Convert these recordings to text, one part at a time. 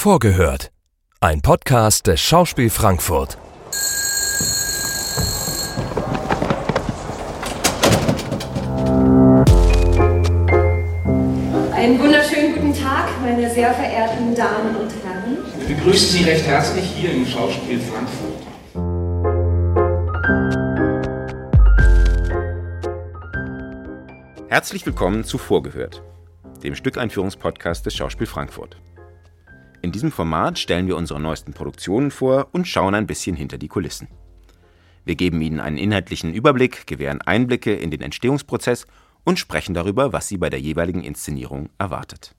Vorgehört. Ein Podcast des Schauspiel Frankfurt. Einen wunderschönen guten Tag, meine sehr verehrten Damen und Herren. Wir begrüßen Sie recht herzlich hier im Schauspiel Frankfurt. Herzlich willkommen zu Vorgehört, dem Stückeinführungspodcast des Schauspiel Frankfurt. In diesem Format stellen wir unsere neuesten Produktionen vor und schauen ein bisschen hinter die Kulissen. Wir geben Ihnen einen inhaltlichen Überblick, gewähren Einblicke in den Entstehungsprozess und sprechen darüber, was Sie bei der jeweiligen Inszenierung erwartet.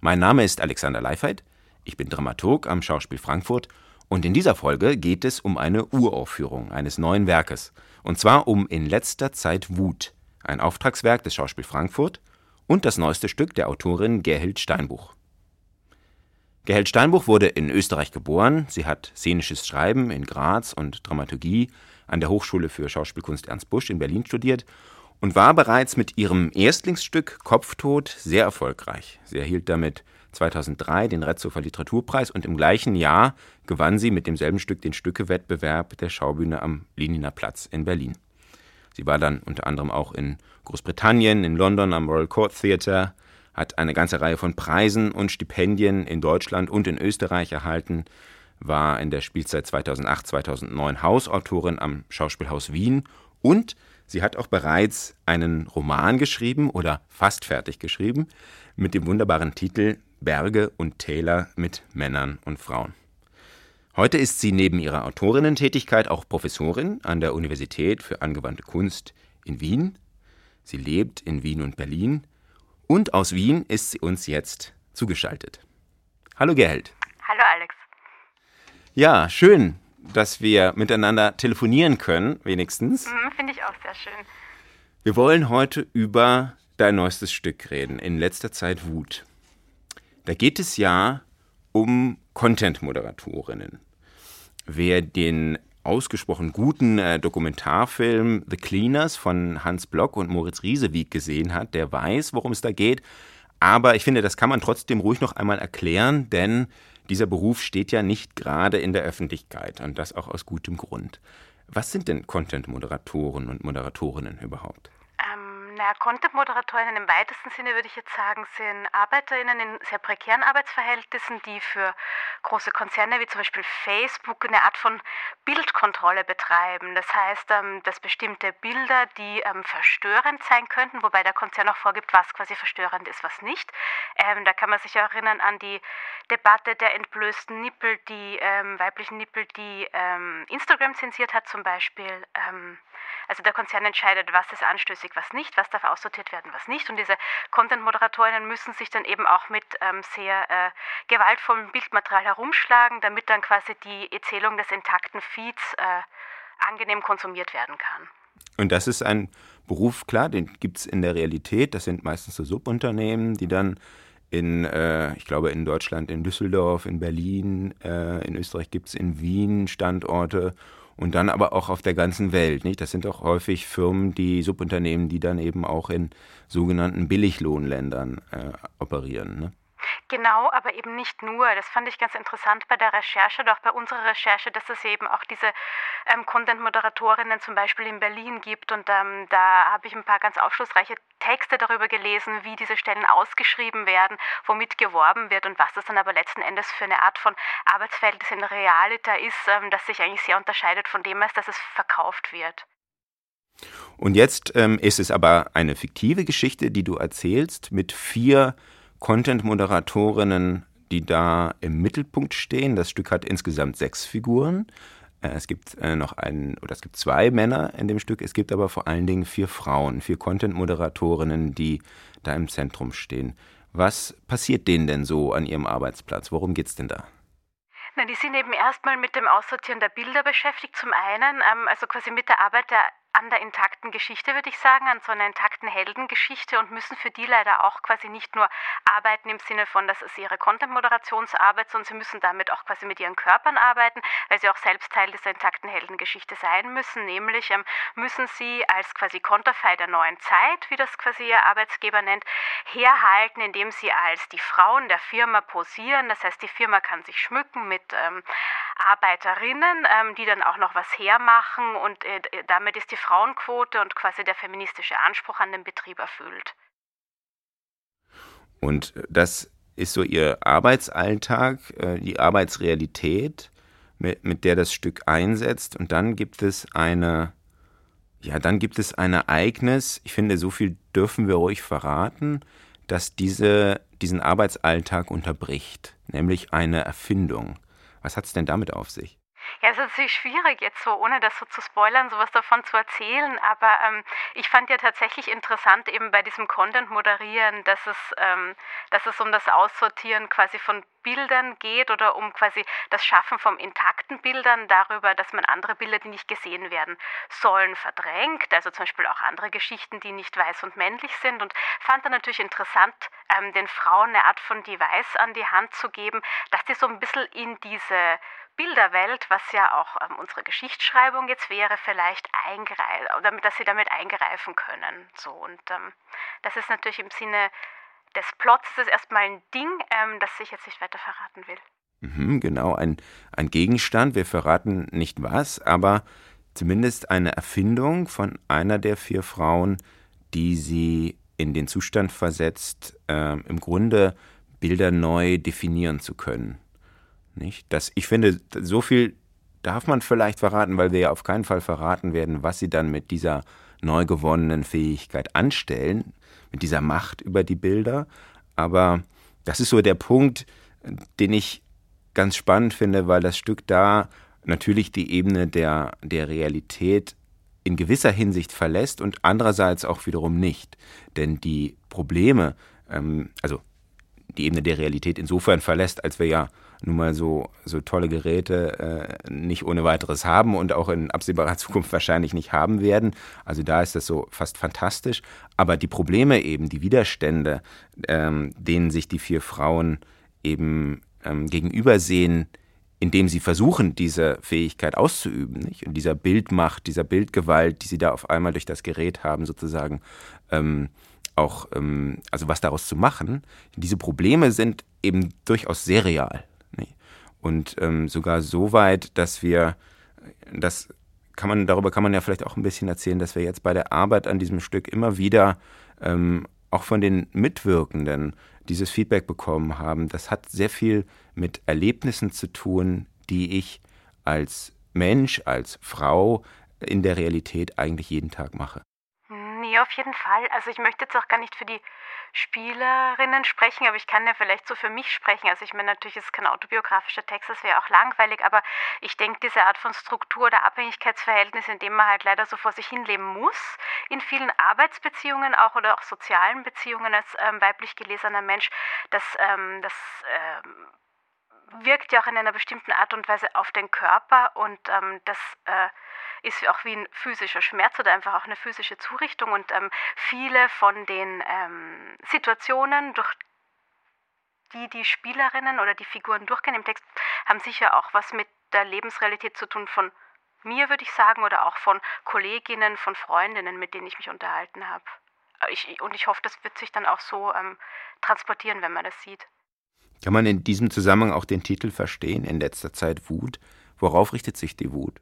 Mein Name ist Alexander Leifheit, ich bin Dramaturg am Schauspiel Frankfurt und in dieser Folge geht es um eine Uraufführung eines neuen Werkes, und zwar um In letzter Zeit Wut, ein Auftragswerk des Schauspiel Frankfurt und das neueste Stück der Autorin Gerhild Steinbuch. Gerheld Steinbuch wurde in Österreich geboren. Sie hat szenisches Schreiben in Graz und Dramaturgie an der Hochschule für Schauspielkunst Ernst Busch in Berlin studiert und war bereits mit ihrem Erstlingsstück Kopftod sehr erfolgreich. Sie erhielt damit 2003 den Retzofer Literaturpreis und im gleichen Jahr gewann sie mit demselben Stück den Stückewettbewerb der Schaubühne am Leniner Platz in Berlin. Sie war dann unter anderem auch in Großbritannien, in London am Royal Court Theatre, hat eine ganze Reihe von Preisen und Stipendien in Deutschland und in Österreich erhalten, war in der Spielzeit 2008-2009 Hausautorin am Schauspielhaus Wien und sie hat auch bereits einen Roman geschrieben oder fast fertig geschrieben mit dem wunderbaren Titel Berge und Täler mit Männern und Frauen. Heute ist sie neben ihrer Autorinnentätigkeit auch Professorin an der Universität für angewandte Kunst in Wien. Sie lebt in Wien und Berlin und aus Wien ist sie uns jetzt zugeschaltet. Hallo Gerheld. Hallo Alex. Ja, schön, dass wir miteinander telefonieren können, wenigstens. Mhm, Finde ich auch sehr schön. Wir wollen heute über dein neuestes Stück reden, in letzter Zeit Wut. Da geht es ja um Content-Moderatorinnen. Wer den ausgesprochen guten äh, Dokumentarfilm The Cleaners von Hans Block und Moritz Riesewieg gesehen hat, der weiß, worum es da geht. Aber ich finde, das kann man trotzdem ruhig noch einmal erklären, denn dieser Beruf steht ja nicht gerade in der Öffentlichkeit und das auch aus gutem Grund. Was sind denn Content-Moderatoren und Moderatorinnen überhaupt? Naja, Content-Moderatorinnen im weitesten Sinne würde ich jetzt sagen, sind ArbeiterInnen in sehr prekären Arbeitsverhältnissen, die für große Konzerne wie zum Beispiel Facebook eine Art von Bildkontrolle betreiben. Das heißt, ähm, dass bestimmte Bilder, die ähm, verstörend sein könnten, wobei der Konzern auch vorgibt, was quasi verstörend ist, was nicht. Ähm, da kann man sich erinnern an die Debatte der entblößten Nippel, die weiblichen Nippel, die Instagram zensiert hat zum Beispiel. Also der Konzern entscheidet, was ist anstößig, was nicht, was darf aussortiert werden, was nicht. Und diese Content-Moderatorinnen müssen sich dann eben auch mit ähm, sehr äh, gewaltvollem Bildmaterial herumschlagen, damit dann quasi die Erzählung des intakten Feeds äh, angenehm konsumiert werden kann. Und das ist ein Beruf, klar, den gibt es in der Realität. Das sind meistens so Subunternehmen, die dann in, äh, ich glaube, in Deutschland, in Düsseldorf, in Berlin, äh, in Österreich gibt es in Wien Standorte und dann aber auch auf der ganzen Welt. Nicht? Das sind auch häufig Firmen, die Subunternehmen, die dann eben auch in sogenannten Billiglohnländern äh, operieren. Ne? Genau, aber eben nicht nur. Das fand ich ganz interessant bei der Recherche, doch bei unserer Recherche, dass es eben auch diese ähm, Content-Moderatorinnen zum Beispiel in Berlin gibt. Und ähm, da habe ich ein paar ganz aufschlussreiche Texte darüber gelesen, wie diese Stellen ausgeschrieben werden, womit geworben wird und was das dann aber letzten Endes für eine Art von Arbeitsverhältnis in Realita ist, ähm, das sich eigentlich sehr unterscheidet von dem, als dass es verkauft wird. Und jetzt ähm, ist es aber eine fiktive Geschichte, die du erzählst, mit vier Content-Moderatorinnen, die da im Mittelpunkt stehen. Das Stück hat insgesamt sechs Figuren. Äh, es gibt äh, noch einen, oder es gibt zwei Männer in dem Stück, es gibt aber vor allen Dingen vier Frauen, vier Content-Moderatorinnen, die da im Zentrum stehen. Was passiert denen denn so an ihrem Arbeitsplatz? Worum geht's denn da? Na, die sind eben erstmal mit dem Aussortieren der Bilder beschäftigt. Zum einen, ähm, also quasi mit der Arbeit der an der intakten Geschichte, würde ich sagen, an so einer intakten Heldengeschichte und müssen für die leider auch quasi nicht nur arbeiten im Sinne von, das ist ihre Content-Moderationsarbeit, sondern sie müssen damit auch quasi mit ihren Körpern arbeiten, weil sie auch selbst Teil dieser intakten Heldengeschichte sein müssen. Nämlich ähm, müssen sie als quasi Konterfei der neuen Zeit, wie das quasi ihr Arbeitsgeber nennt, herhalten, indem sie als die Frauen der Firma posieren. Das heißt, die Firma kann sich schmücken mit ähm, Arbeiterinnen, ähm, die dann auch noch was hermachen und äh, damit ist die Frauenquote und quasi der feministische Anspruch an den Betrieb erfüllt. Und das ist so Ihr Arbeitsalltag, äh, die Arbeitsrealität, mit, mit der das Stück einsetzt. Und dann gibt es eine, ja, dann gibt es ein Ereignis, ich finde, so viel dürfen wir ruhig verraten, dass diese, diesen Arbeitsalltag unterbricht, nämlich eine Erfindung. Was hat es denn damit auf sich? Ja, es ist natürlich schwierig, jetzt so, ohne das so zu spoilern, sowas davon zu erzählen. Aber ähm, ich fand ja tatsächlich interessant, eben bei diesem Content-Moderieren, dass es, ähm, dass es um das Aussortieren quasi von Bildern geht oder um quasi das Schaffen von intakten Bildern darüber, dass man andere Bilder, die nicht gesehen werden sollen, verdrängt. Also zum Beispiel auch andere Geschichten, die nicht weiß und männlich sind. Und fand dann natürlich interessant, ähm, den Frauen eine Art von Device an die Hand zu geben, dass die so ein bisschen in diese Bilderwelt, was ja auch ähm, unsere Geschichtsschreibung jetzt wäre, vielleicht eingreifen, damit, dass sie damit eingreifen können. So, und ähm, das ist natürlich im Sinne des Plots ist erstmal ein Ding, ähm, das ich jetzt nicht weiter verraten will. Mhm, genau, ein, ein Gegenstand. Wir verraten nicht was, aber zumindest eine Erfindung von einer der vier Frauen, die sie in den Zustand versetzt, äh, im Grunde Bilder neu definieren zu können. Nicht? Das, ich finde, so viel darf man vielleicht verraten, weil wir ja auf keinen Fall verraten werden, was sie dann mit dieser neu gewonnenen Fähigkeit anstellen, mit dieser Macht über die Bilder. Aber das ist so der Punkt, den ich ganz spannend finde, weil das Stück da natürlich die Ebene der, der Realität in gewisser Hinsicht verlässt und andererseits auch wiederum nicht. Denn die Probleme, ähm, also die Ebene der Realität insofern verlässt, als wir ja nun mal so, so tolle Geräte äh, nicht ohne weiteres haben und auch in absehbarer Zukunft wahrscheinlich nicht haben werden. Also da ist das so fast fantastisch. Aber die Probleme eben, die Widerstände, ähm, denen sich die vier Frauen eben ähm, gegenübersehen, indem sie versuchen, diese Fähigkeit auszuüben, nicht? Und dieser Bildmacht, dieser Bildgewalt, die sie da auf einmal durch das Gerät haben, sozusagen, ähm, auch, ähm, also was daraus zu machen. Diese Probleme sind eben durchaus sehr real. Und ähm, sogar so weit, dass wir, das kann man, darüber kann man ja vielleicht auch ein bisschen erzählen, dass wir jetzt bei der Arbeit an diesem Stück immer wieder ähm, auch von den Mitwirkenden dieses Feedback bekommen haben. Das hat sehr viel mit Erlebnissen zu tun, die ich als Mensch, als Frau in der Realität eigentlich jeden Tag mache. Nee, auf jeden Fall. Also ich möchte jetzt auch gar nicht für die Spielerinnen sprechen, aber ich kann ja vielleicht so für mich sprechen. Also ich meine, natürlich ist es kein autobiografischer Text, das wäre auch langweilig, aber ich denke, diese Art von Struktur oder Abhängigkeitsverhältnis, in dem man halt leider so vor sich hinleben muss, in vielen Arbeitsbeziehungen auch oder auch sozialen Beziehungen als ähm, weiblich gelesener Mensch, das, ähm, das ähm, wirkt ja auch in einer bestimmten Art und Weise auf den Körper und ähm, das äh, ist auch wie ein physischer Schmerz oder einfach auch eine physische Zurichtung. Und ähm, viele von den ähm, Situationen, durch die die Spielerinnen oder die Figuren durchgehen im Text, haben sicher auch was mit der Lebensrealität zu tun von mir, würde ich sagen, oder auch von Kolleginnen, von Freundinnen, mit denen ich mich unterhalten habe. Ich, und ich hoffe, das wird sich dann auch so ähm, transportieren, wenn man das sieht. Kann man in diesem Zusammenhang auch den Titel verstehen, in letzter Zeit Wut? Worauf richtet sich die Wut?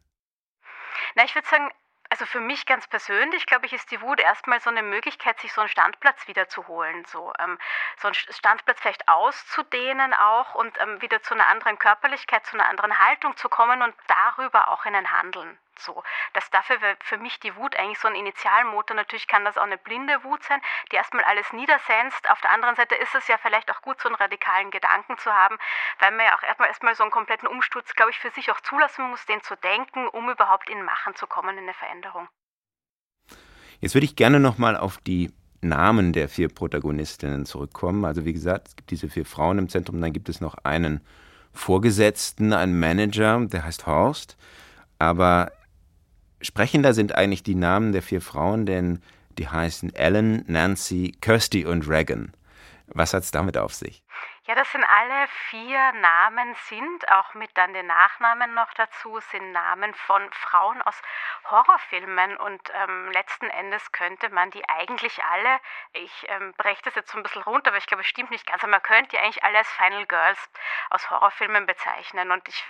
Na, ich würde sagen, also für mich ganz persönlich, glaube ich, ist die Wut erstmal so eine Möglichkeit, sich so einen Standplatz wiederzuholen. So, ähm, so einen Standplatz vielleicht auszudehnen auch und ähm, wieder zu einer anderen Körperlichkeit, zu einer anderen Haltung zu kommen und darüber auch in ein Handeln so. Das dafür wäre für mich die Wut eigentlich so ein Initialmotor. Natürlich kann das auch eine blinde Wut sein, die erstmal alles niedersenzt. Auf der anderen Seite ist es ja vielleicht auch gut, so einen radikalen Gedanken zu haben, weil man ja auch erstmal, erstmal so einen kompletten Umsturz, glaube ich, für sich auch zulassen muss, den zu denken, um überhaupt in Machen zu kommen, in eine Veränderung. Jetzt würde ich gerne nochmal auf die Namen der vier Protagonistinnen zurückkommen. Also wie gesagt, es gibt diese vier Frauen im Zentrum, dann gibt es noch einen Vorgesetzten, einen Manager, der heißt Horst. Aber sprechender sind eigentlich die Namen der vier Frauen, denn die heißen Ellen, Nancy, Kirsty und Regan. Was hat es damit auf sich? Ja, das sind alle vier Namen, sind auch mit dann den Nachnamen noch dazu, sind Namen von Frauen aus Horrorfilmen und ähm, letzten Endes könnte man die eigentlich alle, ich ähm, breche das jetzt so ein bisschen runter, aber ich glaube, es stimmt nicht ganz, aber man könnte die eigentlich alle als Final Girls aus Horrorfilmen bezeichnen und ich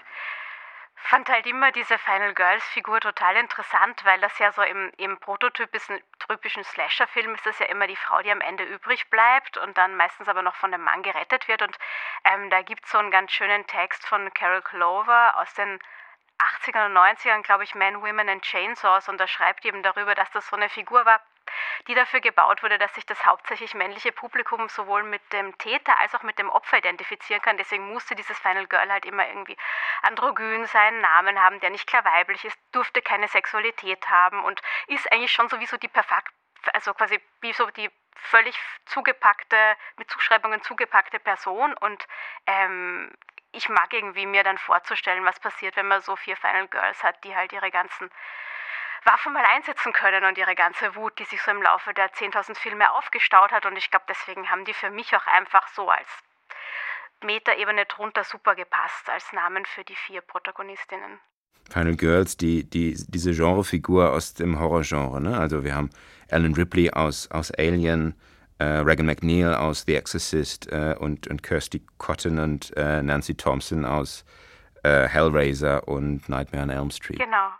fand halt immer diese Final Girls Figur total interessant, weil das ja so im, im prototypischen typischen Slasher-Film ist das ja immer die Frau, die am Ende übrig bleibt und dann meistens aber noch von dem Mann gerettet wird. Und ähm, da gibt es so einen ganz schönen Text von Carol Clover aus den 80ern und 90ern, glaube ich, Men, Women and Chainsaws und da schreibt eben darüber, dass das so eine Figur war, die dafür gebaut wurde, dass sich das hauptsächlich männliche Publikum sowohl mit dem Täter als auch mit dem Opfer identifizieren kann. Deswegen musste dieses Final Girl halt immer irgendwie androgyn sein, Namen haben, der nicht klar weiblich ist, durfte keine Sexualität haben und ist eigentlich schon sowieso die perfekt, also quasi wie so die völlig zugepackte, mit Zuschreibungen zugepackte Person und ähm, ich mag irgendwie mir dann vorzustellen, was passiert, wenn man so vier Final Girls hat, die halt ihre ganzen Waffen mal einsetzen können und ihre ganze Wut, die sich so im Laufe der 10.000 Filme aufgestaut hat. Und ich glaube, deswegen haben die für mich auch einfach so als Metaebene drunter super gepasst als Namen für die vier Protagonistinnen. Final Girls, die, die, diese Genrefigur aus dem Horrorgenre. Ne? Also wir haben Ellen Ripley aus, aus Alien, äh, Regan McNeil aus The Exorcist äh, und, und Kirsty Cotton und äh, Nancy Thompson aus äh, Hellraiser und Nightmare on Elm Street. Genau,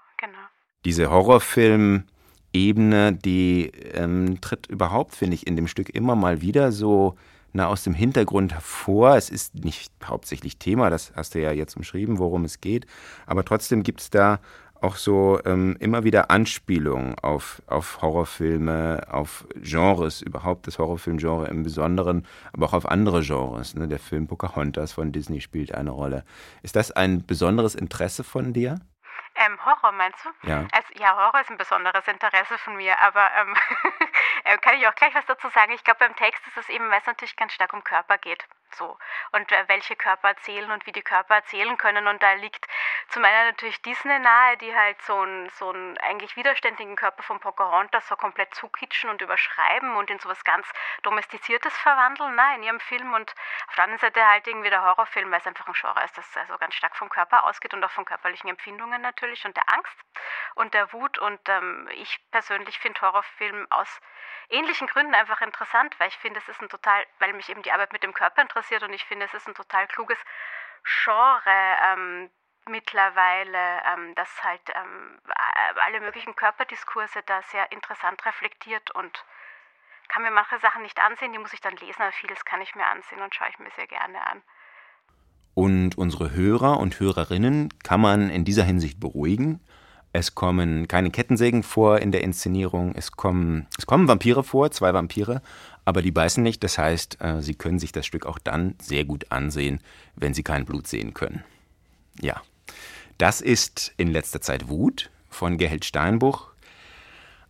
diese Horrorfilm-Ebene, die ähm, tritt überhaupt, finde ich, in dem Stück immer mal wieder so na, aus dem Hintergrund hervor. Es ist nicht hauptsächlich Thema, das hast du ja jetzt umschrieben, worum es geht, aber trotzdem gibt es da auch so ähm, immer wieder Anspielungen auf, auf Horrorfilme, auf Genres, überhaupt das Horrorfilmgenre im Besonderen, aber auch auf andere Genres. Ne? Der Film Pocahontas von Disney spielt eine Rolle. Ist das ein besonderes Interesse von dir? Ähm, Horror meinst du? Ja. Also, ja, Horror ist ein besonderes Interesse von mir, aber ähm, äh, kann ich auch gleich was dazu sagen. Ich glaube, beim Text ist es eben, weil es natürlich ganz stark um Körper geht. So. Und äh, welche Körper erzählen und wie die Körper erzählen können. Und da liegt zum einen natürlich Disney nahe, die halt so einen so eigentlich widerständigen Körper von Pocahontas so komplett zukitschen und überschreiben und in sowas ganz Domestiziertes verwandeln, na, in ihrem Film. Und auf der anderen Seite halt irgendwie der Horrorfilm, weil es einfach ein Genre ist, das also ganz stark vom Körper ausgeht und auch von körperlichen Empfindungen natürlich und der Angst und der Wut. Und ähm, ich persönlich finde Horrorfilm aus ähnlichen Gründen einfach interessant, weil ich finde, es ist ein total, weil mich eben die Arbeit mit dem Körper interessiert und ich finde, es ist ein total kluges Genre ähm, mittlerweile, ähm, das halt ähm, alle möglichen Körperdiskurse da sehr interessant reflektiert und kann mir manche Sachen nicht ansehen, die muss ich dann lesen, aber vieles kann ich mir ansehen und schaue ich mir sehr gerne an. Und unsere Hörer und Hörerinnen kann man in dieser Hinsicht beruhigen. Es kommen keine Kettensägen vor in der Inszenierung. Es kommen, es kommen Vampire vor, zwei Vampire, aber die beißen nicht. Das heißt, äh, Sie können sich das Stück auch dann sehr gut ansehen, wenn Sie kein Blut sehen können. Ja, das ist in letzter Zeit Wut von Gerhard Steinbuch.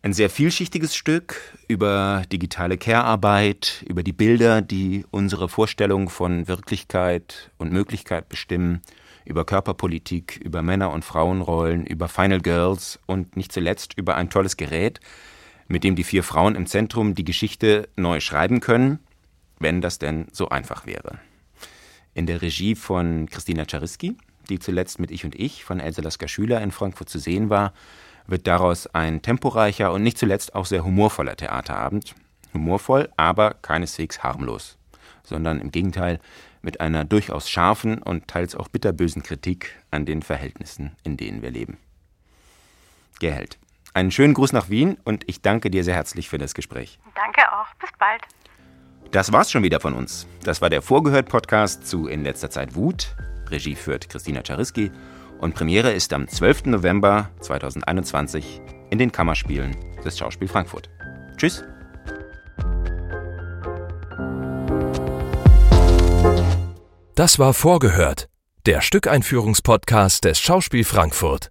Ein sehr vielschichtiges Stück über digitale Care-Arbeit, über die Bilder, die unsere Vorstellung von Wirklichkeit und Möglichkeit bestimmen über Körperpolitik, über Männer- und Frauenrollen, über Final Girls und nicht zuletzt über ein tolles Gerät, mit dem die vier Frauen im Zentrum die Geschichte neu schreiben können, wenn das denn so einfach wäre. In der Regie von Christina Czariski, die zuletzt mit Ich und Ich von Else Lasker Schüler in Frankfurt zu sehen war, wird daraus ein temporeicher und nicht zuletzt auch sehr humorvoller Theaterabend. Humorvoll, aber keineswegs harmlos, sondern im Gegenteil mit einer durchaus scharfen und teils auch bitterbösen Kritik an den Verhältnissen, in denen wir leben. Gerheld, einen schönen Gruß nach Wien und ich danke dir sehr herzlich für das Gespräch. Danke auch. Bis bald. Das war's schon wieder von uns. Das war der Vorgehört-Podcast zu In letzter Zeit Wut. Regie führt Christina Czariski und Premiere ist am 12. November 2021 in den Kammerspielen des Schauspiel Frankfurt. Tschüss. Das war Vorgehört, der Stückeinführungspodcast des Schauspiel Frankfurt.